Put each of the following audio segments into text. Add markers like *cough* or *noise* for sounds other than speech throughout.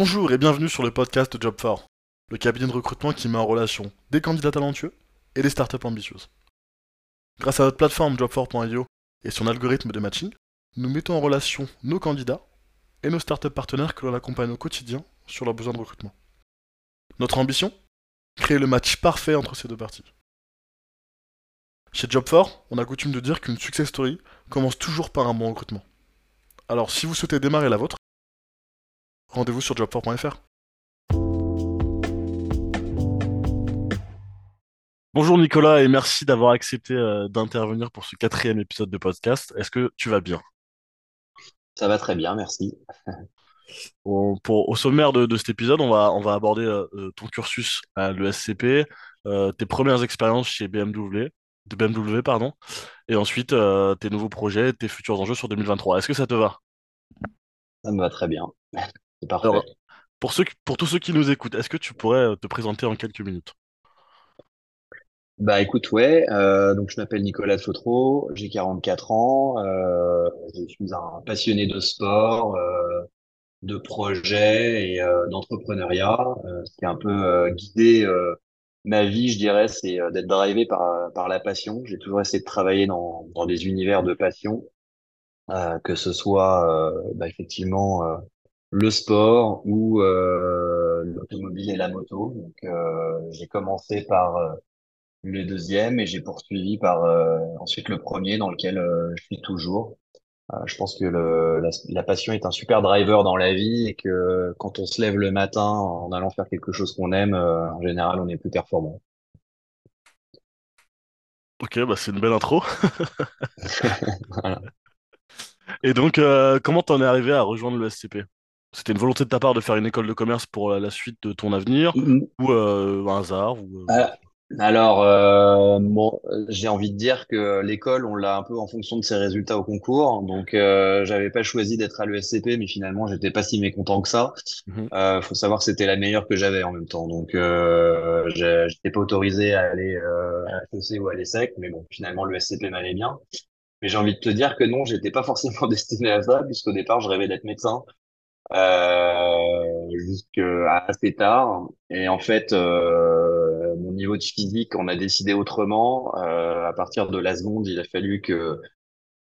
Bonjour et bienvenue sur le podcast Job4, le cabinet de recrutement qui met en relation des candidats talentueux et des startups ambitieuses. Grâce à notre plateforme job4.io et son algorithme de matching, nous mettons en relation nos candidats et nos startups partenaires que l'on accompagne au quotidien sur leurs besoins de recrutement. Notre ambition? Créer le match parfait entre ces deux parties. Chez Job4, on a coutume de dire qu'une success story commence toujours par un bon recrutement. Alors si vous souhaitez démarrer la vôtre, rendez-vous sur job4.fr. Bonjour Nicolas et merci d'avoir accepté euh, d'intervenir pour ce quatrième épisode de podcast. Est-ce que tu vas bien? Ça va très bien, merci. *laughs* Bon, pour, au sommaire de, de cet épisode, on va, on va aborder euh, euh, ton cursus à l'ESCP, euh, tes premières expériences chez BMW, de BMW, pardon, et ensuite euh, tes nouveaux projets, tes futurs enjeux sur 2023. Est-ce que ça te va? Ça me va très bien. C'est Alors, parfait. pour ceux, pour tous ceux qui nous écoutent, est-ce que tu pourrais euh, te présenter en quelques minutes? Bah écoute, ouais, euh, donc je m'appelle Nicolas Fotreau, j'ai 44 ans, euh, je suis un passionné de sport, euh, de projets et d'entrepreneuriat. Ce qui a un peu guidé ma vie, je dirais, c'est d'être drivé par, par la passion. J'ai toujours essayé de travailler dans, dans des univers de passion, que ce soit bah, effectivement le sport ou euh, l'automobile et la moto. Donc, euh, j'ai commencé par euh, le deuxième et j'ai poursuivi par euh, ensuite le premier dans lequel euh, je suis toujours. Je pense que le, la, la passion est un super driver dans la vie et que quand on se lève le matin en allant faire quelque chose qu'on aime, euh, en général, on est plus performant. Ok, bah c'est une belle intro. *laughs* *laughs* Voilà. Et donc, euh, comment t'en es arrivé à rejoindre le SCP? C'était une volonté de ta part de faire une école de commerce pour la la suite de ton avenir, ou euh, un hasard, ou euh, Ah, Alors, euh, bon, j'ai envie de dire que l'école, on l'a un peu en fonction de ses résultats au concours. Donc, euh, j'avais pas choisi d'être à l'ESCP, mais finalement, j'étais pas si mécontent que ça. mhm. Euh, faut savoir que c'était la meilleure que j'avais en même temps. Donc, euh, j'étais pas autorisé à aller euh, à HEC ou à l'ESSEC, mais bon, finalement, l'ESCP m'allait bien. Mais j'ai envie de te dire que non, j'étais pas forcément *laughs* destiné à ça, puisqu'au départ, je rêvais d'être médecin euh, jusqu'à assez tard. Et en fait, euh, mon niveau de physique, on a décidé autrement. Euh, à partir de la seconde, il a fallu que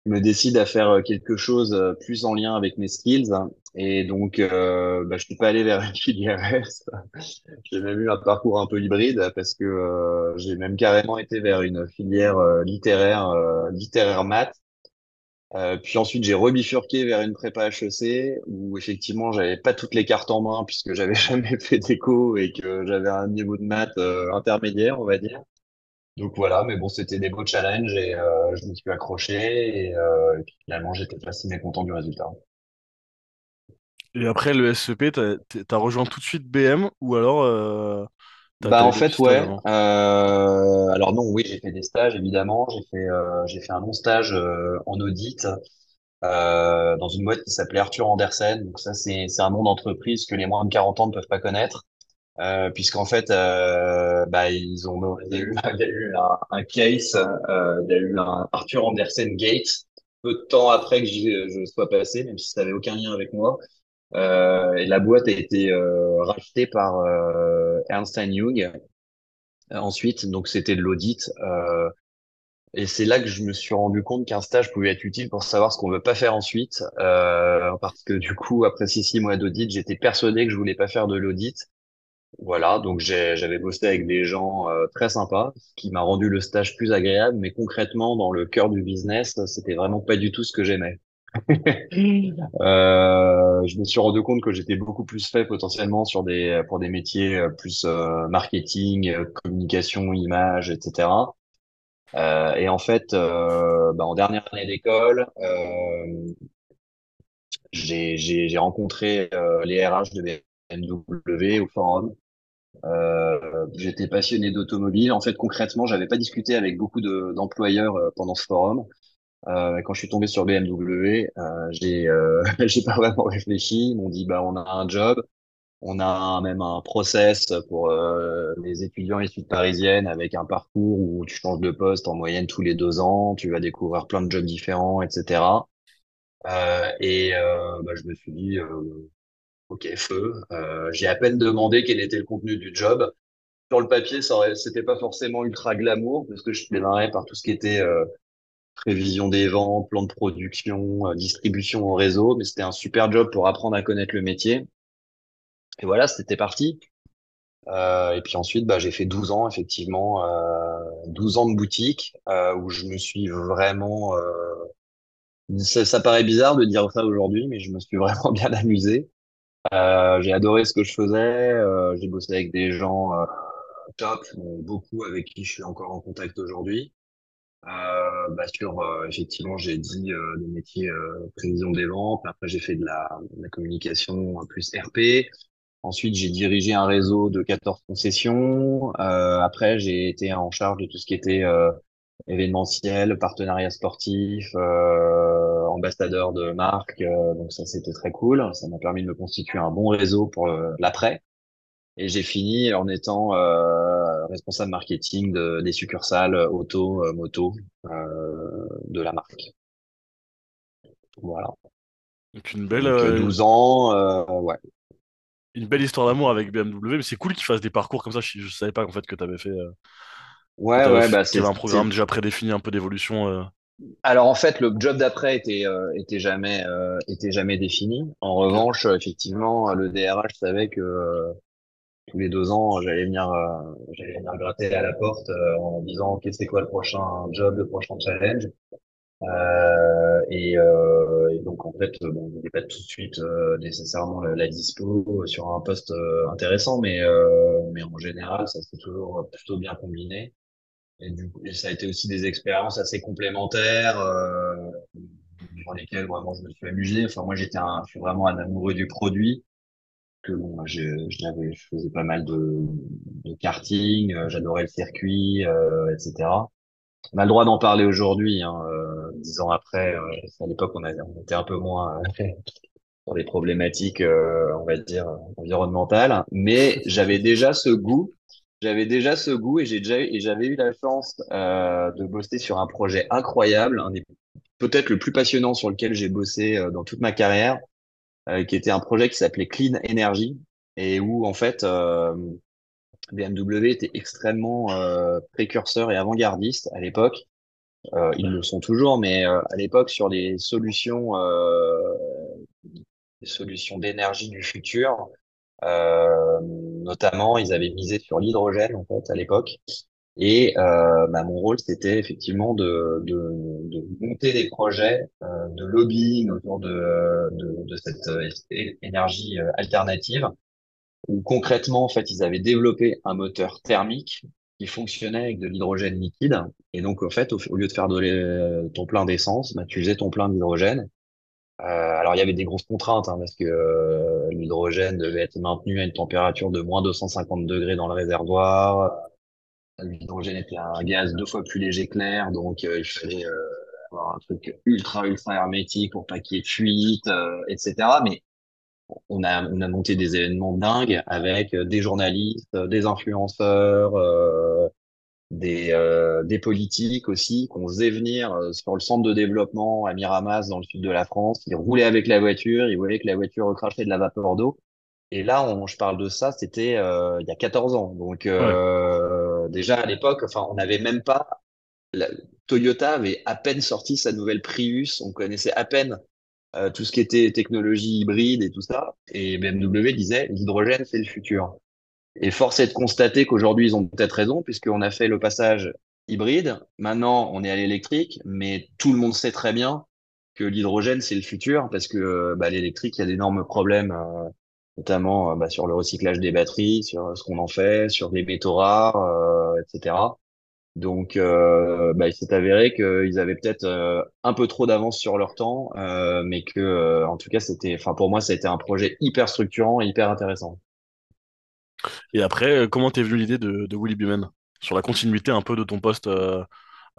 je me décide à faire quelque chose euh, plus en lien avec mes skills. Et donc, euh, bah, je suis pas allé vers une filière S. *laughs* J'ai même eu un parcours un peu hybride parce que euh, j'ai même carrément été vers une filière euh, littéraire, littéraire maths. Euh, puis ensuite, j'ai rebifurqué vers une prépa HEC où effectivement, j'avais pas toutes les cartes en main puisque *laughs* j'avais jamais fait d'éco et que j'avais un niveau de maths euh, intermédiaire, on va dire. Donc voilà, mais bon, c'était des beaux challenges et euh, je me suis accroché et, finalement, j'étais pas si mécontent du résultat. Et après le SCP, t'as, rejoint tout de suite BM, ou alors Bah en fait, ouais. Euh, alors non, oui, j'ai fait des stages évidemment. J'ai fait euh, j'ai fait un long stage euh, en audit euh, dans une boîte qui s'appelait Arthur Andersen. Donc ça, c'est c'est un nom d'entreprise que les moins de 40 ans ne peuvent pas connaître. Euh, puisqu'en fait, euh, bah, ils ont, *laughs* il y a eu, il y a eu un, un case, euh, il y a eu un Arthur Andersen Gate, peu de temps après que je sois passé, même si ça n'avait aucun lien avec moi. Euh, et la boîte a été euh, rachetée par euh, Ernst Young ensuite, donc c'était de l'audit. Et c'est là que je me suis rendu compte qu'un stage pouvait être utile pour savoir ce qu'on veut pas faire ensuite. Euh, parce que du coup, après six, six mois d'audit, j'étais persuadé que je voulais pas faire de l'audit. Voilà, donc j'avais bossé avec des gens euh, très sympas, ce qui m'a rendu le stage plus agréable, mais concrètement, dans le cœur du business, c'était vraiment pas du tout ce que j'aimais. *laughs* Euh, je me suis rendu compte que j'étais beaucoup plus fait potentiellement sur des pour des métiers euh, plus euh, marketing, communication, image, etc. Et en fait, bah, en dernière année d'école, j'ai rencontré les RH de BMW au forum. J'étais passionné d'automobile. En fait, concrètement, j'avais pas discuté avec beaucoup de d'employeurs pendant ce forum. Euh, quand je suis tombé sur BMW, euh, j'ai euh, *laughs* pas vraiment réfléchi. Ils m'ont dit bah on a un job, on a même un process pour euh, les étudiants issus de parisienne avec un parcours où tu changes de poste en moyenne tous les deux ans, tu vas découvrir plein de jobs différents, etc. Euh, et euh, bah, je me suis dit euh, ok, feu. Euh, j'ai à peine demandé quel était le contenu du job. Sur le papier, c'était pas forcément ultra glamour parce que je démarrais par tout ce qui était euh, prévision des ventes, plan de production, euh, distribution au réseau, mais c'était un super job pour apprendre à connaître le métier. Et voilà, c'était parti. Euh, et puis ensuite, bah, j'ai fait 12 ans, effectivement, euh, 12 ans de boutique, euh, où je me suis vraiment... euh, ça, ça paraît bizarre de dire ça aujourd'hui, mais je me suis *laughs* vraiment bien amusé. Euh, j'ai adoré ce que je faisais. j'ai bossé avec des gens top, beaucoup avec qui je suis encore en contact aujourd'hui. Euh, bah sur euh, effectivement j'ai dit euh, le métier euh, prévision des ventes. Après j'ai fait de la, de la communication euh, plus RP ensuite j'ai dirigé un réseau de 14 concessions. Euh, après j'ai été en charge de tout ce qui était événementiel partenariat sportif ambassadeur de marque. Donc ça c'était très cool. Ça m'a permis de me constituer un bon réseau pour l'après. Et j'ai fini en étant euh, responsable marketing de, des succursales euh, auto, euh, moto euh, de la marque. Voilà. Donc une belle, Donc euh, euh, 12 ans, euh, ouais. une belle histoire d'amour avec BMW, mais c'est cool qu'ils fassent des parcours comme ça. Je, je savais pas en fait que t'avais fait, euh, que Ouais, ouais, fait- bah c'est, un programme déjà prédéfini, un peu d'évolution. euh. Alors en fait, le job d'après était euh, était jamais euh, était jamais défini. En revanche, euh, effectivement, le DRH savait que euh, tous les deux ans, j'allais venir euh, j'allais venir gratter à la porte euh, en disant, OK, c'est quoi le prochain job, le prochain challenge? Euh, et, euh, et donc en fait, euh, bon, il n'y pas tout de suite euh, nécessairement la, la dispo sur un poste intéressant, mais mais en général, ça s'est toujours plutôt bien combiné. Et du coup, ça a été aussi des expériences assez complémentaires dans lesquelles vraiment je me suis amusé. Enfin, moi, j'étais je suis vraiment un amoureux du produit. Que bon, je, je je faisais pas mal de, de karting, euh, j'adorais le circuit, euh, etc. On a le droit d'en parler aujourd'hui, hein, euh, dix ans après. euh, à l'époque, on, on était un peu moins *laughs* sur les problématiques, on va dire, environnementales. Mais j'avais déjà ce goût. J'avais déjà ce goût et j'ai déjà et j'avais eu la chance euh, de bosser sur un projet incroyable, un des peut-être le plus passionnant sur lequel j'ai bossé euh, dans toute ma carrière, qui était un projet qui s'appelait Clean Energy et où en fait euh, BMW était extrêmement euh, précurseur et avant-gardiste à l'époque. Euh, ils le sont toujours, mais euh, à l'époque, sur les solutions, euh, les solutions d'énergie du futur, euh, notamment, ils avaient misé sur l'hydrogène en fait à l'époque. Et euh, bah, mon rôle, c'était effectivement de, de, de monter des projets euh, de lobbying autour de, de, de cette euh, énergie euh, alternative où concrètement, en fait, ils avaient développé un moteur thermique qui fonctionnait avec de l'hydrogène liquide. Et donc, en fait, au, lieu de faire de ton plein d'essence, bah, tu faisais ton plein d'hydrogène. Euh, alors, il y avait des grosses contraintes, hein, parce que euh, l'hydrogène devait être maintenu à une température de moins 250 degrés dans le réservoir. L'hydrogène était un gaz deux fois plus léger que l'air, donc euh, il fallait euh, avoir un truc ultra, ultra hermétique pour pas qu'il y ait de fuite, euh, etc. Mais on a, on a monté des événements dingues avec des journalistes, des influenceurs, des, des politiques aussi qu'on faisait venir sur le centre de développement à Miramas dans le sud de la France. Ils roulaient avec la voiture, ils voyaient que la voiture recrachait de la vapeur d'eau. Et là, on, je parle de ça, c'était il y a 14 ans. Donc. Déjà à l'époque, enfin, on n'avait même pas Toyota avait à peine sorti sa nouvelle Prius, on connaissait à peine euh, tout ce qui était technologie hybride et tout ça. Et BMW disait, l'hydrogène, c'est le futur. Et force est de constater qu'aujourd'hui, ils ont peut-être raison, puisqu'on a fait le passage hybride. Maintenant, on est à l'électrique, mais tout le monde sait très bien que l'hydrogène, c'est le futur, parce que euh, bah, l'électrique, il y a d'énormes problèmes, euh, notamment euh, bah, sur le recyclage des batteries, sur ce qu'on en fait, sur les métaux rares, euh, etc. Donc, euh, bah, il s'est avéré qu'ils avaient peut-être euh, un peu trop d'avance sur leur temps, euh, mais que, euh, en tout cas, c'était, enfin, pour moi, ça a été un projet hyper structurant et hyper intéressant. Et après, euh, comment t'es venu l'idée de, de Willy Bumen? Sur la continuité un peu de ton poste euh,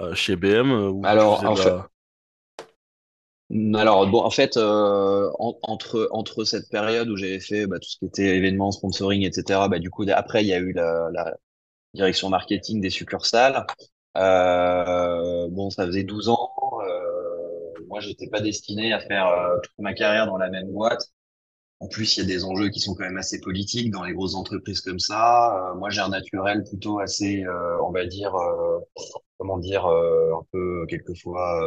euh, chez BM, euh, où Alors, en la... alors bon, en fait, euh, en- entre entre cette période où j'avais fait bah, tout ce qui était événements, sponsoring, etc. Bah, du coup, après, il y a eu la, direction marketing des succursales. Euh, bon, ça faisait 12 ans. Euh, moi, j'étais pas destiné à faire euh, toute ma carrière dans la même boîte. en plus, il y a des enjeux qui sont quand même assez politiques dans les grosses entreprises comme ça. moi, j'ai un naturel plutôt assez, on va dire, comment dire, un peu quelquefois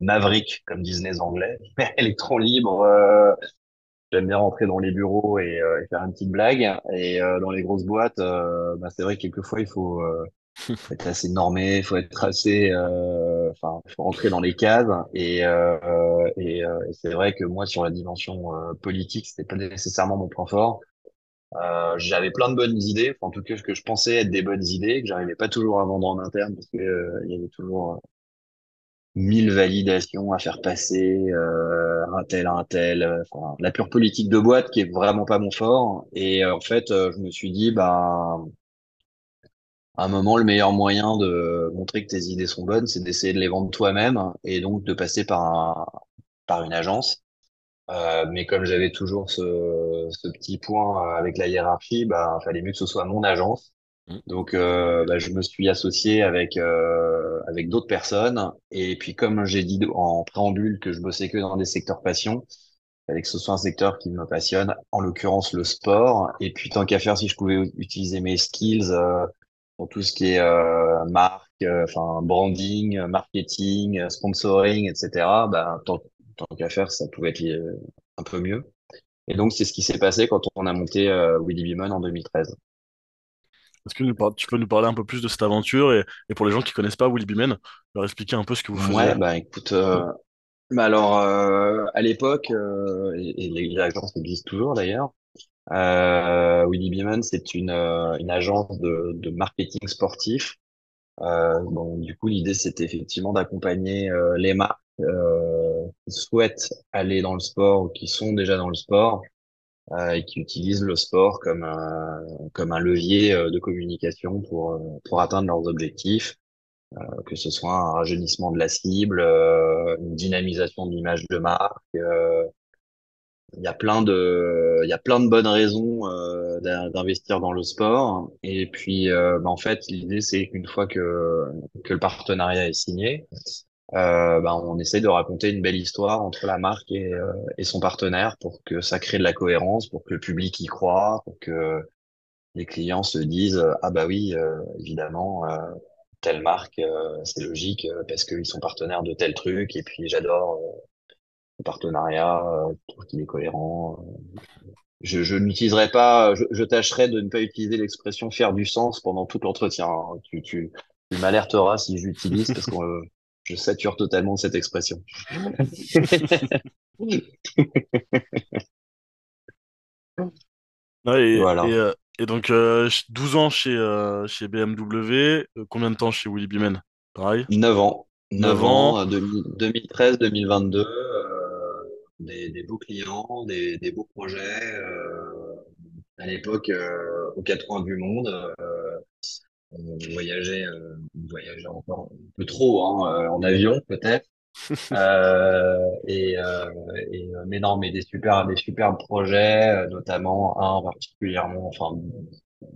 maverick, comme disent les Anglais, *laughs* électron libre. J'aime bien rentrer dans les bureaux et, faire une petite blague. Et dans les grosses boîtes, bah, c'est vrai que quelquefois, il faut faut être assez normé, faut être assez, euh, enfin, faut rentrer dans les cases. Et, euh, et, euh, et c'est vrai que moi, sur la dimension euh, politique, c'était pas nécessairement mon point fort. Euh, j'avais plein de bonnes idées, en tout cas, ce que je pensais être des bonnes idées, que j'arrivais pas toujours à vendre en interne parce que euh, il y avait toujours mille validations à faire passer, un tel, un tel, enfin, la pure politique de boîte qui est vraiment pas mon fort. Et en fait, je me suis dit, bah à un moment, le meilleur moyen de montrer que tes idées sont bonnes, c'est d'essayer de les vendre toi-même et donc de passer par un, par une agence. Euh, mais comme j'avais toujours ce, ce petit point avec la hiérarchie, bah, fallait mieux que ce soit mon agence. Mmh. Donc, euh, bah, je me suis associé avec euh, avec d'autres personnes. Et puis, comme j'ai dit en préambule que je bossais que dans des secteurs passion, que ce soit un secteur qui me passionne, en l'occurrence le sport. Et puis, tant qu'à faire, si je pouvais utiliser mes skills euh, pour tout ce qui est euh, marque, euh, enfin branding, marketing, sponsoring, etc. Ben, tant, tant qu'à faire, ça pouvait être un peu mieux. Et donc, c'est ce qui s'est passé quand on a monté euh, Willy Bimon en 2013. Est-ce que tu peux nous parler un peu plus de cette aventure et, et pour les gens qui connaissent pas Willy Bimon, leur expliquer un peu ce que vous faisiez? Ouais, bah écoute, euh, bah alors euh, à l'époque, euh, et, et les agences existent toujours d'ailleurs, Willy Beeman, c'est une, une agence de, de marketing sportif. Bon, du coup, l'idée, c'était effectivement d'accompagner les marques qui souhaitent aller dans le sport ou qui sont déjà dans le sport et qui utilisent le sport comme un, comme un levier de communication pour, pour atteindre leurs objectifs, que ce soit un rajeunissement de la cible, une dynamisation de l'image de marque, il y a plein de, il y a plein de bonnes raisons euh, d'investir dans le sport. Et puis, euh, bah, en fait, l'idée c'est qu'une fois que que le partenariat est signé, euh, bah, on essaie de raconter une belle histoire entre la marque et, euh, et son partenaire pour que ça crée de la cohérence, pour que le public y croit, pour que les clients se disent ah bah oui, euh, évidemment. telle marque, c'est logique parce qu'ils sont partenaires de tel truc et puis j'adore partenariat, euh, je trouve qu'il est cohérent. Je, je n'utiliserai pas, je, tâcherai de ne pas utiliser l'expression faire du sens pendant tout l'entretien. Hein. Tu, tu, tu m'alerteras si j'utilise parce euh, *laughs* je sature totalement cette expression. et, voilà. et, euh, et, donc, euh, 12 ans chez, euh, chez BMW, combien de temps chez Willy Beeman Pareil 9 ans. 9, 9 ans, 2013-2022 des, des, beaux clients, des, des beaux projets. Euh, à l'époque, euh, aux quatre coins du monde, euh, on voyageait, euh, on voyageait encore un peu trop, hein, en avion peut-être. *laughs* et, et, mais non, mais des super, des super projets, notamment un particulièrement, enfin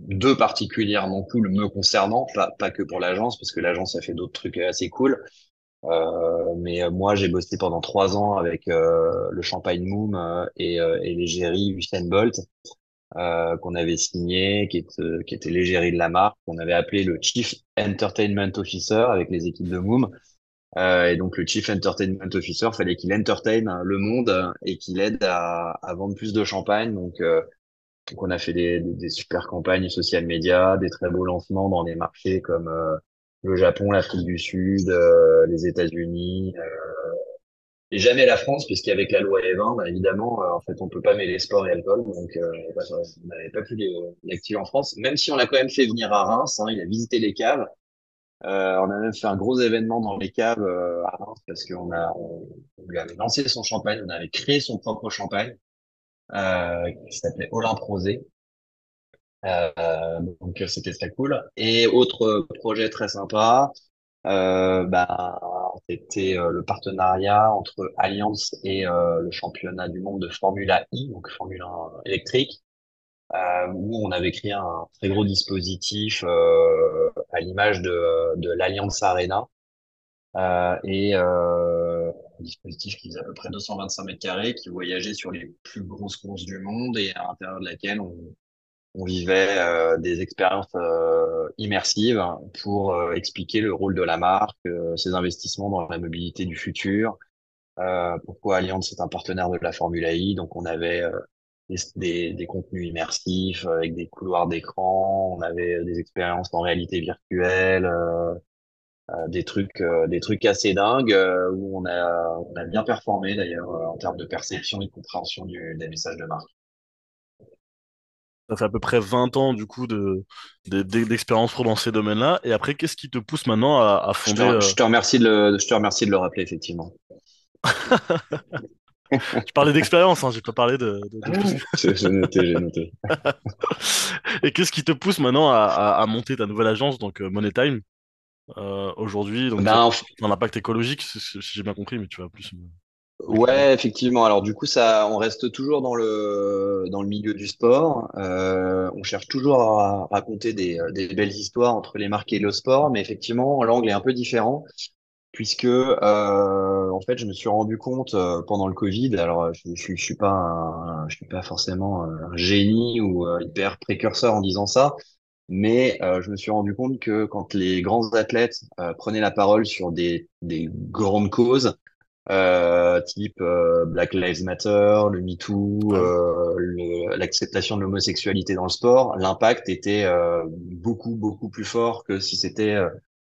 deux particulièrement cool me concernant, pas, pas que pour l'agence, parce que l'agence a fait d'autres trucs assez cool, euh, mais euh, moi, j'ai bossé pendant trois ans avec euh, le Champagne Moom euh, et, et l'égérie Usain Bolt, qu'on avait signé, qui, est, qui était l'égérie de la marque, qu'on avait appelé le Chief Entertainment Officer avec les équipes de Moom. et donc, le Chief Entertainment Officer, fallait qu'il entertain le monde et qu'il aide à, à, vendre plus de champagne. Donc, donc on a fait des, des, des, super campagnes social médias, des très beaux lancements dans des marchés comme le Japon, l'Afrique du Sud, euh, les États-Unis, euh, et jamais la France, puisqu'avec la loi E20, bah, évidemment, euh, en fait, on peut pas mêler sport et alcool, donc bah, on n'avait pas pu l'activer en France, même si on l'a quand même fait venir à Reims, hein, il a visité les caves. Euh, on a même fait un gros événement dans les caves à Reims parce qu'on a on, lui avait lancé son champagne, on avait créé son propre champagne euh, qui s'appelait Olympe Rosé. Euh, donc c'était très cool. Et autre projet très sympa, euh, bah, c'était euh, le partenariat entre Alliance et euh, le championnat du monde de Formula I, donc Formule 1 électrique, euh, où on avait créé un très gros dispositif à l'image de, de l'Alliance Arena. et un dispositif qui faisait à peu près 225 mètres carrés, qui voyageait sur les plus grosses courses du monde et à l'intérieur de laquelle on, on vivait euh, des expériences euh, immersives pour euh, expliquer le rôle de la marque, ses investissements dans la mobilité du futur, pourquoi Allianz est un partenaire de la Formule I. Donc on avait des, des, des, contenus immersifs avec des couloirs d'écran, on avait des expériences en réalité virtuelle, des trucs, des trucs assez dingues où on a, on a bien performé d'ailleurs en termes de perception et de compréhension du, des messages de marque. Ça fait à peu près 20 ans du coup de, d'expérience pro dans ces domaines-là. Et après, qu'est-ce qui te pousse maintenant à, fonder je te, je te, remercie de le, je te remercie de le rappeler, effectivement. *laughs* tu parlais d'expérience, hein, j'ai pas parlé de. j'ai noté, j'ai noté. Et qu'est-ce qui te pousse maintenant à, à, monter ta nouvelle agence, donc euh, Money Time, euh, aujourd'hui, donc ben, un impact écologique, si j'ai bien compris, mais tu vas plus. Ouais, effectivement. Alors du coup, ça, on reste toujours dans le dans le milieu du sport. Euh, on cherche toujours à raconter des, des belles histoires entre les marques et le sport, mais effectivement, l'angle est un peu différent puisque euh, en fait, je me suis rendu compte euh, pendant le Covid. Alors, je, je, je suis pas je suis pas forcément un génie ou euh, hyper précurseur en disant ça, mais euh, je me suis rendu compte que quand les grands athlètes prenaient la parole sur des des grandes causes euh, type euh, Black Lives Matter, le MeToo, euh, l'acceptation de l'homosexualité dans le sport, l'impact était euh, beaucoup beaucoup plus fort que si c'était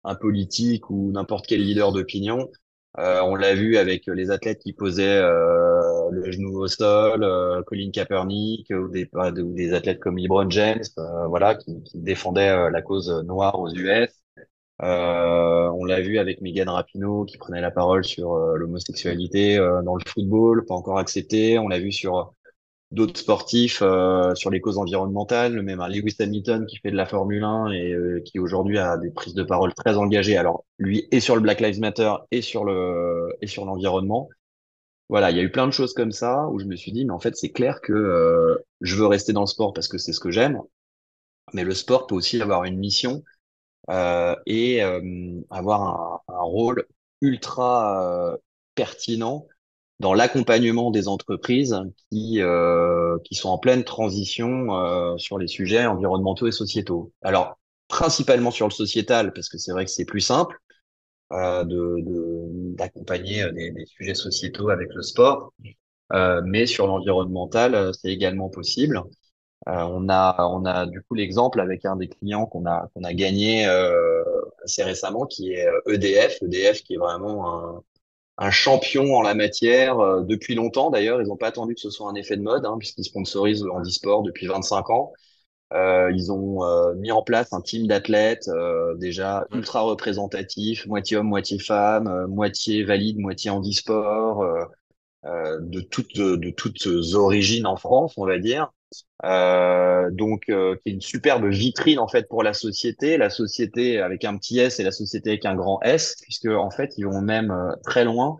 un politique ou n'importe quel leader d'opinion. on l'a vu avec les athlètes qui posaient le genou au sol, Colin Kaepernick ou des, ou des athlètes comme LeBron James, voilà, qui, qui défendaient la cause noire aux US. Euh, on l'a vu avec Megan Rapinoe qui prenait la parole sur euh, l'homosexualité euh, dans le football, pas encore accepté. On l'a vu sur d'autres sportifs, sur les causes environnementales, même un Lewis Hamilton qui fait de la Formule 1 et qui aujourd'hui a des prises de parole très engagées. Alors lui est sur le Black Lives Matter et sur le et sur l'environnement. Voilà, il y a eu plein de choses comme ça où je me suis dit, mais en fait, c'est clair que je veux rester dans le sport parce que c'est ce que j'aime, mais le sport peut aussi avoir une mission euh, et euh, avoir un, rôle ultra euh, pertinent dans l'accompagnement des entreprises qui, euh, qui sont en pleine transition euh, sur les sujets environnementaux et sociétaux. Alors, principalement sur le sociétal, parce que c'est vrai que c'est plus simple euh, d'accompagner de, des, des, sujets sociétaux avec le sport, mais sur l'environnemental, c'est également possible. Euh, on a, on a du coup l'exemple avec un des clients qu'on a, qu'on a gagné euh, assez récemment, qui est EDF. Euh, EDF qui est vraiment un, un champion en la matière euh, depuis longtemps. D'ailleurs, ils n'ont pas attendu que ce soit un effet de mode, hein, puisqu'ils sponsorisent le handisport depuis 25 ans. Euh, ils ont euh, mis en place un team d'athlètes déjà ultra représentatif, moitié homme, moitié femme, moitié valide, moitié handisport, de toutes de toutes origines en France, on va dire. Euh, donc euh, qui est une superbe vitrine en fait pour la société, la société avec un petit S et la société avec un grand S, puisque en fait ils vont même euh, très loin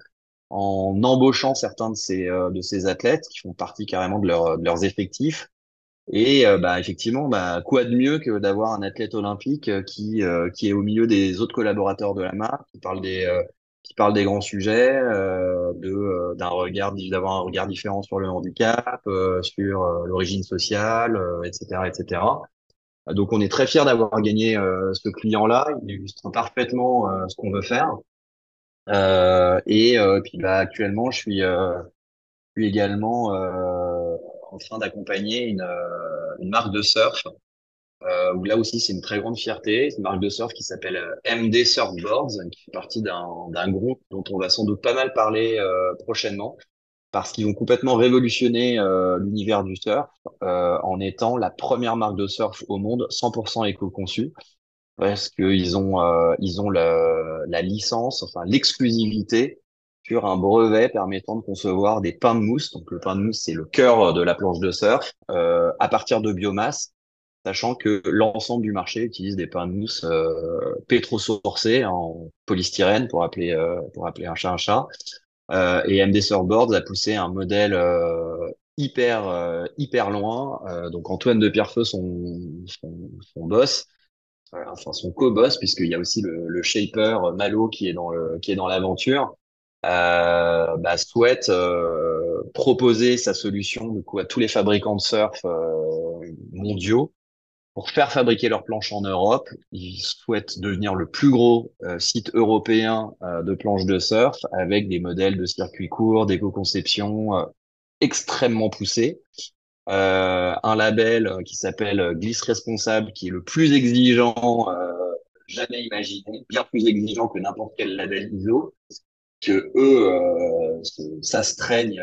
en embauchant certains de ces de ces athlètes qui font partie carrément de, de leurs effectifs. Et bah, effectivement, bah, quoi de mieux que d'avoir un athlète olympique qui qui est au milieu des autres collaborateurs de la marque, qui parle des qui parle des grands sujets, euh, de euh, d'un regard, d'avoir un regard différent sur le handicap, euh, sur l'origine sociale, etc., etc. Donc on est très fier d'avoir gagné ce client-là. Il illustre parfaitement ce qu'on veut faire. et puis bah, actuellement, je suis, je suis également en train d'accompagner une, une marque de surf euh, là aussi c'est une très grande fierté. C'est une marque de surf qui s'appelle euh, MD Surfboards, qui fait partie d'un groupe dont on va sans doute pas mal parler euh, prochainement, parce qu'ils vont complètement révolutionner euh, l'univers du surf euh, en étant la première marque de surf au monde 100% éco-conçue, parce qu'ils ont ils ont la, la licence, enfin l'exclusivité sur un brevet permettant de concevoir des pains de mousse. Donc le pain de mousse c'est le cœur de la planche de surf à partir de biomasse sachant que l'ensemble du marché utilise des pains de mousse euh, pétrosourcés en polystyrène pour appeler euh, un chat un chat. Euh, et MD Surfboards a poussé un modèle euh, hyper hyper loin. donc Antoine de Pierrefeu, son, boss, enfin son co-boss, puisqu'il y a aussi le, shaper Malo qui est dans l'aventure. bah, souhaite proposer sa solution du coup, à tous les fabricants de surf mondiaux pour faire fabriquer leurs planches en Europe. Ils souhaitent devenir le plus gros euh, site européen euh, de planches de surf avec des modèles de circuit court, d'éco-conception euh, extrêmement poussés. un label qui s'appelle Glisse Responsable, qui est le plus exigeant jamais imaginé, bien plus exigeant que n'importe quel label ISO, que eux s'astreignent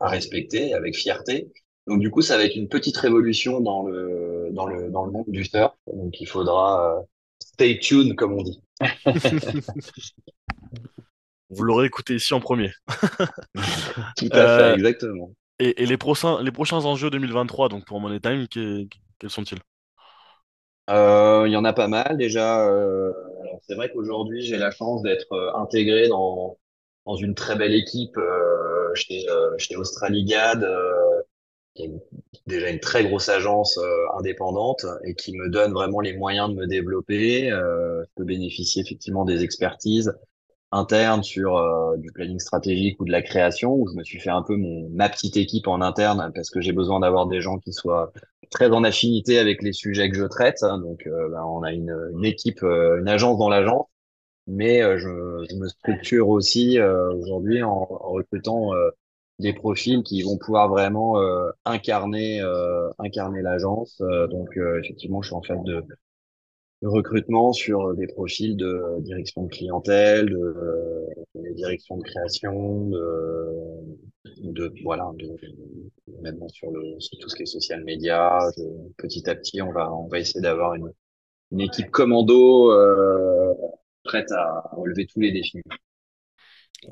à respecter avec fierté. Donc du coup, ça va être une petite révolution dans le dans le dans le monde du surf. Donc il faudra euh, stay tuned comme on dit. Vous l'aurez écouté ici en premier. *laughs* Tout à fait, euh, exactement. Et, et, les prochains les prochains enjeux 2023 donc pour Money Time, quels sont-ils? Euh, Il y en a pas mal déjà. c'est vrai qu'aujourd'hui j'ai la chance d'être intégré dans dans une très belle équipe chez chez Australigad qui est déjà une très grosse agence euh, indépendante et qui me donne vraiment les moyens de me développer. Euh, je peux bénéficier effectivement des expertises internes sur euh, du planning stratégique ou de la création, où je me suis fait un peu mon, ma petite équipe en interne parce que j'ai besoin d'avoir des gens qui soient très en affinité avec les sujets que je traite. Donc, ben, on a une, une équipe, une agence dans l'agence, mais je, je, me structure aussi aujourd'hui en, en, recrutant des profils qui vont pouvoir vraiment euh, incarner euh, incarner l'agence. Euh, donc effectivement, je suis en fait de, recrutement sur des profils de direction de clientèle, de, de direction de création, de, de voilà, de, maintenant sur le sur tout ce qui est social media. petit à petit, on va on va essayer d'avoir une une équipe commando prête à relever tous les défis.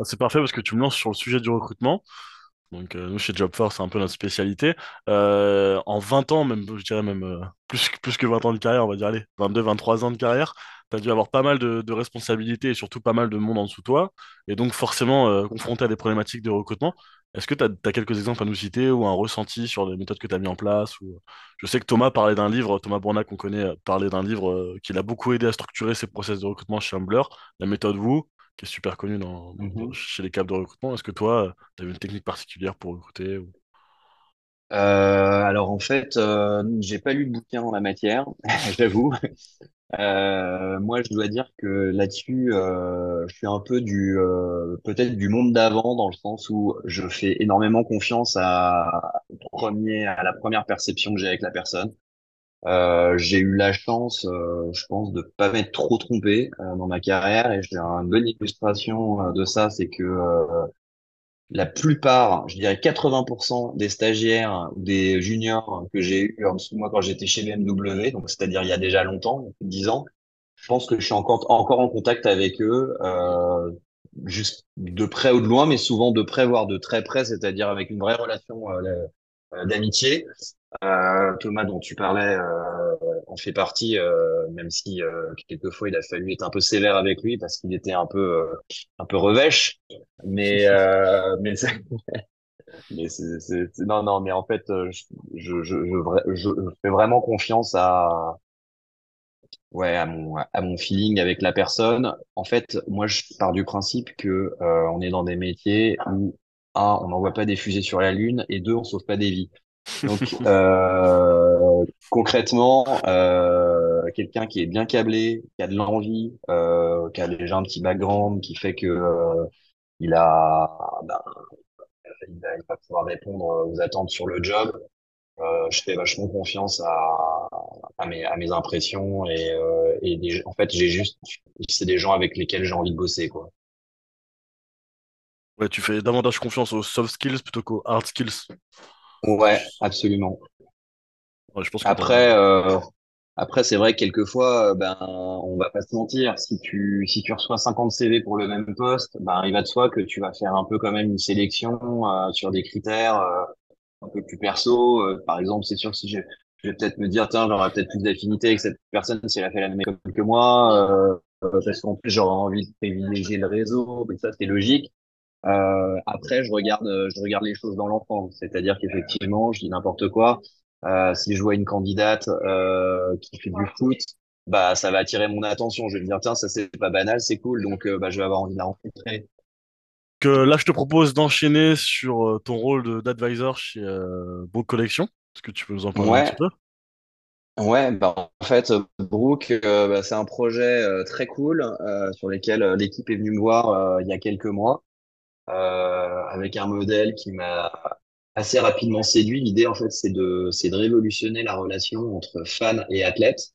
C'est parfait parce que tu me lances sur le sujet du recrutement. Donc, euh, nous, chez Jobforce, c'est un peu notre spécialité. Euh, en 20 ans, même, je dirais même euh, plus, plus que 20 ans de carrière, on va dire, allez, 22, 23 ans de carrière, tu as dû avoir pas mal de, responsabilités et surtout pas mal de monde en dessous de toi. Et donc, forcément, confronté à des problématiques de recrutement. Est-ce que tu as, quelques exemples à nous citer ou un ressenti sur les méthodes que tu as mis en place ou... Je sais que Thomas parlait d'un livre, Thomas Bournac, qu'on connaît, parlait d'un livre qui l'a beaucoup aidé à structurer ses process de recrutement chez Humbler, la méthode Woo qui est super connu dans, mhm. chez les câbles de recrutement. Est-ce que toi, tu as une technique particulière pour recruter ou... euh, alors en fait, euh, j'ai pas lu de bouquin en la matière, *laughs* j'avoue. Euh, moi, je dois dire que là-dessus, euh, je suis un peu du peut-être du monde d'avant dans le sens où je fais énormément confiance à premier à la première perception que j'ai avec la personne. Euh, j'ai eu la chance, euh, je pense, de pas m'être trop trompé euh, dans ma carrière et j'ai une bonne illustration de ça, c'est que la plupart, je dirais 80% des stagiaires ou des juniors que j'ai eu en dessous de moi quand j'étais chez BMW, donc c'est-à-dire il y a déjà longtemps, 10 ans, je pense que je suis encore encore en contact avec eux, juste de près ou de loin, mais souvent de près voire de très près, c'est-à-dire avec une vraie relation d'amitié. Euh, Thomas, dont tu parlais, euh, en fait partie, euh, même si euh, quelquefois il a fallu être un peu sévère avec lui parce qu'il était un peu, euh, un peu revêche. Mais, mais, *laughs* mais c'est, non, non, mais en fait, je, je, je, je, fais vraiment confiance à, ouais, à mon, à mon feeling avec la personne. En fait, moi, je pars du principe que on est dans des métiers où un, on n'envoie pas des fusées sur la lune, et deux, on sauve pas des vies. Donc, *laughs* euh, concrètement, euh, quelqu'un qui est bien câblé, qui a de l'envie, euh, qui a déjà un petit background, qui fait que il a, ben, il, va, il, va, pouvoir répondre aux attentes sur le job. Je fais vachement confiance à, à, mes, à mes impressions et, et des, en fait, j'ai juste, c'est des gens avec lesquels j'ai envie de bosser, quoi. Ouais, tu fais davantage confiance aux soft skills plutôt qu'aux hard skills. Ouais, absolument. je pense après, euh, après c'est vrai que quelquefois, euh, ben, on va pas se mentir. Si tu si tu reçois 50 CV pour le même poste, ben, il va de soi que tu vas faire un peu quand même une sélection euh, sur des critères euh, un peu plus perso. par exemple, c'est sûr que si je, je vais peut-être me dire, tiens, j'aurais peut-être plus d'affinité avec cette personne si elle a fait la même école que moi, parce qu'en plus j'aurais envie de privilégier le réseau. Mais ça, c'est logique. Euh, après, je regarde, je regarde les choses dans l'enfant, c'est-à-dire qu'effectivement, je dis n'importe quoi. Euh, si je vois une candidate euh, qui fait du foot, bah ça va attirer mon attention. Je vais me dire tiens, ça c'est pas banal, c'est cool, donc euh, bah je vais avoir envie de la rencontrer. là, je te propose d'enchaîner sur euh, ton rôle de- d'advisor chez euh, Book Collection. Est-ce que tu peux nous en parler un petit peu? ouais, bah, en fait, euh, Brooke, euh, bah, c'est un projet euh, très cool euh, sur lequel euh, l'équipe est venue me voir euh, il y a quelques mois euh, avec un modèle qui m'a assez rapidement séduit. L'idée, en fait, c'est de, c'est de révolutionner la relation entre fans et athlètes.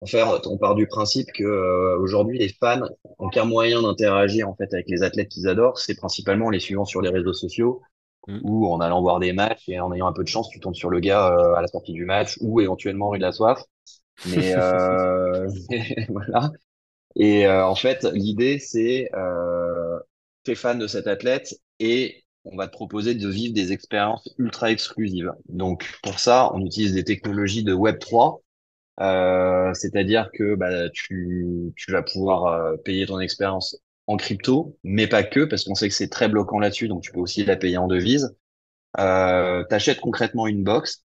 En fait, on part du principe que euh, aujourd'hui, les fans ont qu'un moyen d'interagir en fait avec les athlètes qu'ils adorent, c'est principalement en les suivant sur les réseaux sociaux Mm. ou en allant voir des matchs et en ayant un peu de chance, tu tombes sur le gars euh, à la sortie du match ou éventuellement il a soif. Mais *laughs* euh, *laughs* voilà. Et euh, en fait, l'idée, c'est euh, tu es fan de cet athlète et on va te proposer de vivre des expériences ultra exclusives. Donc pour ça, on utilise des technologies de Web3, euh, c'est-à-dire que bah, tu, tu vas pouvoir euh, payer ton expérience en crypto, mais pas que, parce qu'on sait que c'est très bloquant là-dessus, donc tu peux aussi la payer en devise. Euh, t'achètes concrètement une box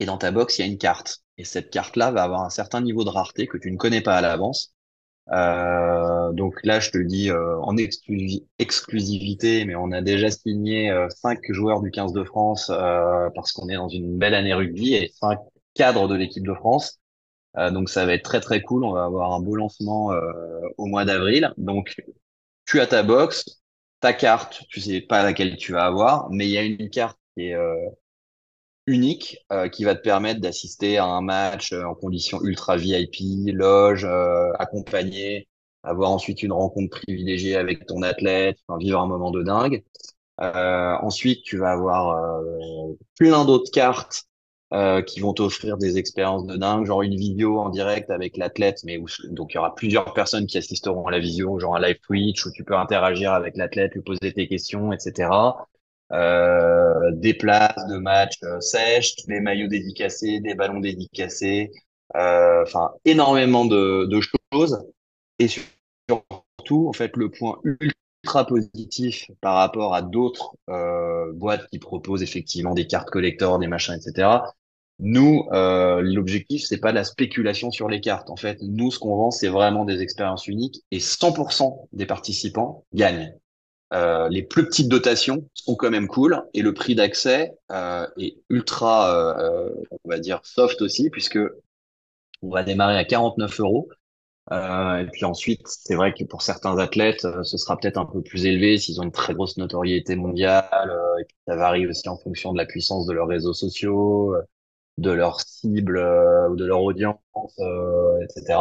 et dans ta box, il y a une carte. Et cette carte-là va avoir un certain niveau de rareté que tu ne connais pas à l'avance. Euh, donc là, je te dis euh, en exclusi- exclusivité, mais on a déjà signé euh, cinq joueurs du 15 de France euh, parce qu'on est dans une belle année rugby et cinq cadres de l'équipe de France. Donc ça va être très très cool. On va avoir un beau lancement au mois d'avril. Donc tu as ta box, ta carte, tu sais pas laquelle tu vas avoir, mais il y a une carte qui est unique euh, qui va te permettre d'assister à un match euh, en conditions ultra VIP, loge, euh, accompagné, avoir ensuite une rencontre privilégiée avec ton athlète, enfin, vivre un moment de dingue. Euh, ensuite, tu vas avoir euh, plein d'autres cartes euh, qui vont t'offrir des expériences de dingue, genre une vidéo en direct avec l'athlète, mais où, donc il y aura plusieurs personnes qui assisteront à la vidéo, genre un live Twitch où tu peux interagir avec l'athlète, lui poser tes questions, etc des places de matchs euh, sèches, des maillots dédicacés, des ballons dédicacés, euh, enfin énormément de, de choses. Et surtout, en fait, le point ultra positif par rapport à d'autres euh, boîtes qui proposent effectivement des cartes collector, des machins, etc. Nous, euh, l'objectif, c'est pas de la spéculation sur les cartes. En fait, nous, ce qu'on vend, c'est vraiment des expériences uniques et 100% des participants gagnent. Euh, les plus petites dotations sont quand même cool et le prix d'accès euh, est ultra, euh, on va dire, soft aussi puisque on va démarrer à 49 euros. Et puis ensuite, c'est vrai que pour certains athlètes, ce sera peut-être un peu plus élevé s'ils ont une très grosse notoriété mondiale. et puis ça varie aussi en fonction de la puissance de leurs réseaux sociaux, de leur cible ou de leur audience, etc.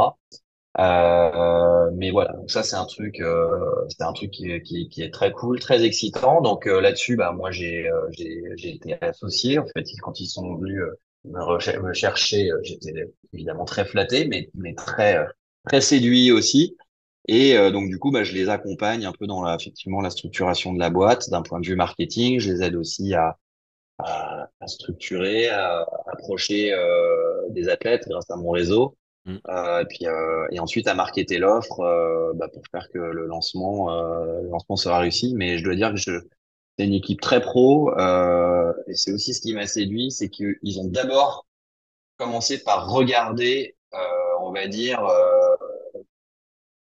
Euh, mais voilà, donc ça c'est un truc, euh, c'est un truc qui, qui, qui est très cool, très excitant. Donc euh, là-dessus, bah moi j'ai euh, j'ai été associé. En fait, quand ils sont venus euh, me, me chercher, euh, j'étais évidemment très flatté, mais mais très très séduit aussi. Et donc du coup, bah je les accompagne un peu dans la, effectivement la structuration de la boîte d'un point de vue marketing. Je les aide aussi à à, à structurer, à, approcher euh, des athlètes grâce à mon réseau. Mm. Euh, et puis euh, et ensuite à marketer l'offre euh, bah, pour faire que le lancement euh, le lancement sera réussi. Mais je dois dire que je c'est une équipe très pro euh, et c'est aussi ce qui m'a séduit, c'est qu'ils ont d'abord commencé par regarder, on va dire,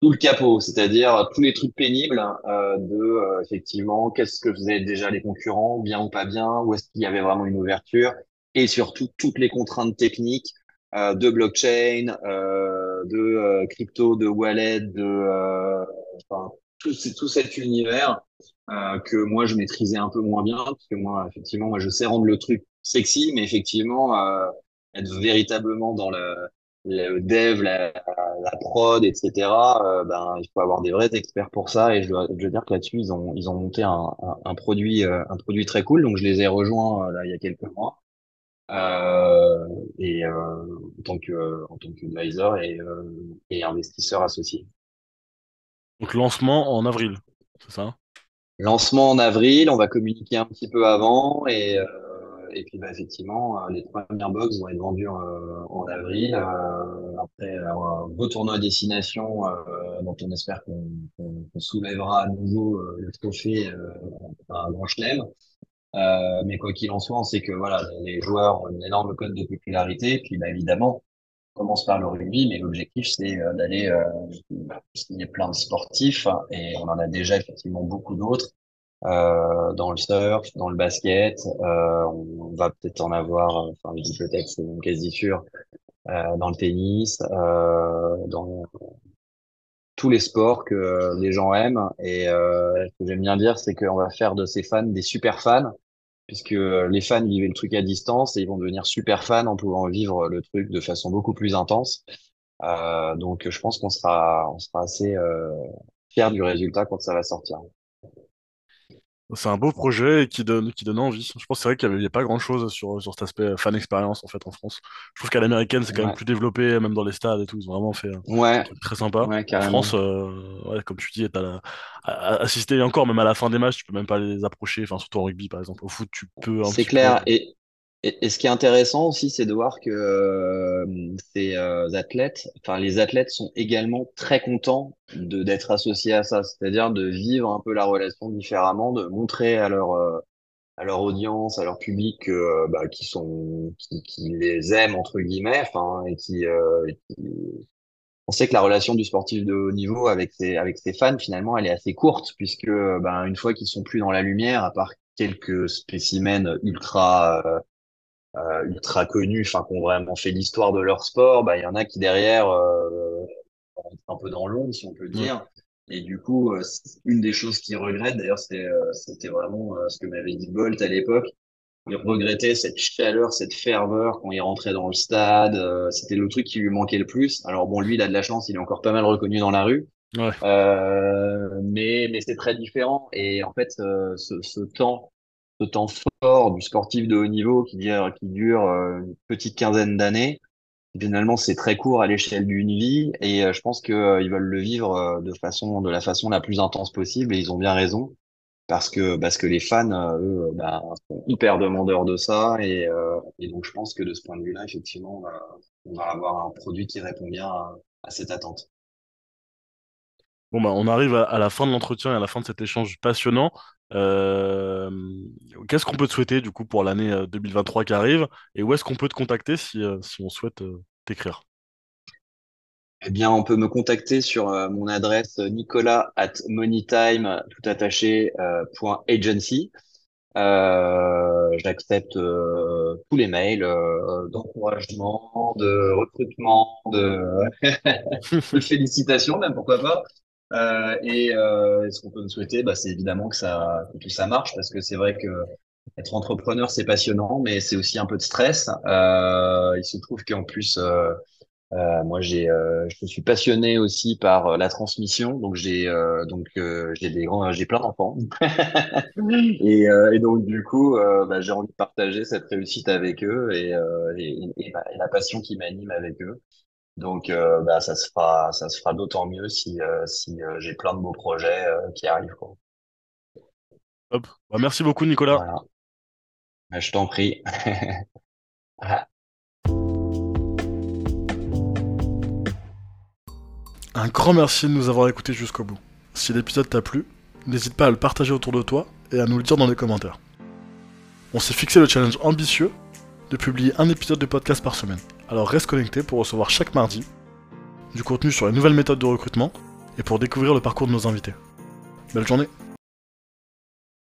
tout le capot, c'est-à-dire tous les trucs pénibles hein, de effectivement qu'est-ce que faisaient déjà les concurrents, bien ou pas bien, où est-ce qu'il y avait vraiment une ouverture, et surtout toutes les contraintes techniques euh, de blockchain, euh, de euh, crypto, de wallet, de euh, enfin tout, tout cet univers euh, que moi je maîtrisais un peu moins bien, parce que moi effectivement moi je sais rendre le truc sexy, mais effectivement être véritablement dans le le dev, la, la prod, etc. ben il faut avoir des vrais experts pour ça et je dois, je dois dire que là-dessus ils ont ils ont monté un, un, un produit un produit très cool donc je les ai rejoints là il y a quelques mois et euh, en tant que en tant qu'advisor et euh, et investisseur associé. Donc lancement en avril, c'est ça? Lancement en avril, on va communiquer un petit peu avant et euh, et puis bah, effectivement euh, les premières box vont être vendues euh, en avril euh, après euh, un beau tournoi à destination euh, dont on espère qu'on qu'on- qu'on soulèvera à nouveau euh, le trophée euh, à un grand chelem. Euh, mais quoi qu'il en soit, on sait que voilà les joueurs ont une énorme cote de popularité. Puis bah, évidemment commence par le rugby, mais l'objectif, c'est d'aller signer plein de sportifs, et on en a déjà effectivement beaucoup d'autres. Euh, dans le surf, dans le basket. Euh, on va peut-être en avoir, enfin je dis peut-être, c'est quasi sûr, euh, dans le tennis, euh, dans tous les sports que les gens aiment. Et euh, ce que j'aime bien dire, c'est qu'on va faire de ces fans des super fans, puisque les fans vivaient le truc à distance et ils vont devenir super fans en pouvant vivre le truc de façon beaucoup plus intense. Euh, donc je pense qu'on sera, on sera assez euh, fiers du résultat quand ça va sortir. C'est un beau projet qui donne, qui donne envie. Je pense que c'est vrai qu'il n'y avait, pas grand-chose sur, sur cet aspect fan expérience en fait en France. Je trouve qu'à l'américaine, c'est quand même plus développé, même dans les stades et tout. Ils ont vraiment fait un truc très sympa. en France, euh, comme tu dis, as assisté encore, même à la fin des matchs, tu peux même pas les approcher. Enfin, surtout en rugby par exemple. Au foot, tu peux. C'est clair. Et et, ce qui est intéressant aussi, c'est de voir que euh, ces euh, athlètes, enfin les athlètes sont également très contents de d'être associés à ça, c'est-à-dire de vivre un peu la relation différemment, de montrer à leur euh, à leur audience, à leur public, bah, qui sont qui, qui, les aiment entre guillemets, enfin et qui, on sait que la relation du sportif de haut niveau avec ses avec ses fans finalement elle est assez courte puisque ben une fois qu'ils sont plus dans la lumière, à part quelques spécimens ultra euh, ultra connus, enfin qui ont vraiment fait l'histoire de leur sport, bah il y en a qui derrière euh, un peu dans l'ombre, si on peut dire. Et du coup, euh, une des choses qu'ils regrettent, d'ailleurs, c'était euh, c'était vraiment ce que m'avait dit Bolt à l'époque. Il regrettait cette chaleur, cette ferveur quand il rentrait dans le stade. c'était le truc qui lui manquait le plus. Alors bon, lui, il a de la chance, il est encore pas mal reconnu dans la rue. Ouais. mais mais c'est très différent. Et en fait, ce, ce temps temps fort du sportif de haut niveau qui dure, qui dure euh, une petite quinzaine d'années, finalement c'est très court à l'échelle d'une vie et euh, je pense qu'ils euh, veulent le vivre de façon de la façon la plus intense possible et ils ont bien raison parce que parce que les fans eux bah, sont hyper demandeurs de ça et, et, donc je pense que de ce point de vue là effectivement on va, avoir un produit qui répond bien à, cette attente. Bon bah on arrive à la fin de l'entretien et à la fin de cet échange passionnant. Euh, qu'est-ce qu'on peut te souhaiter du coup pour l'année 2023 euh, qui arrive? Et où est-ce qu'on peut te contacter si, euh, si on souhaite t'écrire? Eh bien, on peut me contacter sur mon adresse nicolas at moneytime tout attaché point agency. J'accepte tous les mails d'encouragement, de recrutement, de, *laughs* de félicitations même pourquoi pas. Euh, et euh, ce qu'on peut me souhaiter, bah, c'est évidemment que ça, que tout ça marche, parce que c'est vrai que être entrepreneur, c'est passionnant, mais c'est aussi un peu de stress. Euh, il se trouve qu'en plus, euh, euh moi, j'ai, euh, je suis passionné aussi par la transmission, donc j'ai, donc j'ai des grands, j'ai plein d'enfants, *laughs* et, et, donc du coup, bah, j'ai envie de partager cette réussite avec eux et, et, et la passion qui m'anime avec eux. Donc, euh, bah, ça se fera, ça se fera d'autant mieux si, euh, si euh, j'ai plein de beaux projets qui arrivent. Quoi. Hop. Bah, merci beaucoup, Nicolas. Voilà. Bah, je t'en prie. *laughs* Un grand merci de nous avoir écoutés jusqu'au bout. Si l'épisode t'a plu, n'hésite pas à le partager autour de toi et à nous le dire dans les commentaires. On s'est fixé le challenge ambitieux de publier un épisode de podcast par semaine. Alors reste connecté pour recevoir chaque mardi du contenu sur les nouvelles méthodes de recrutement et pour découvrir le parcours de nos invités. Belle journée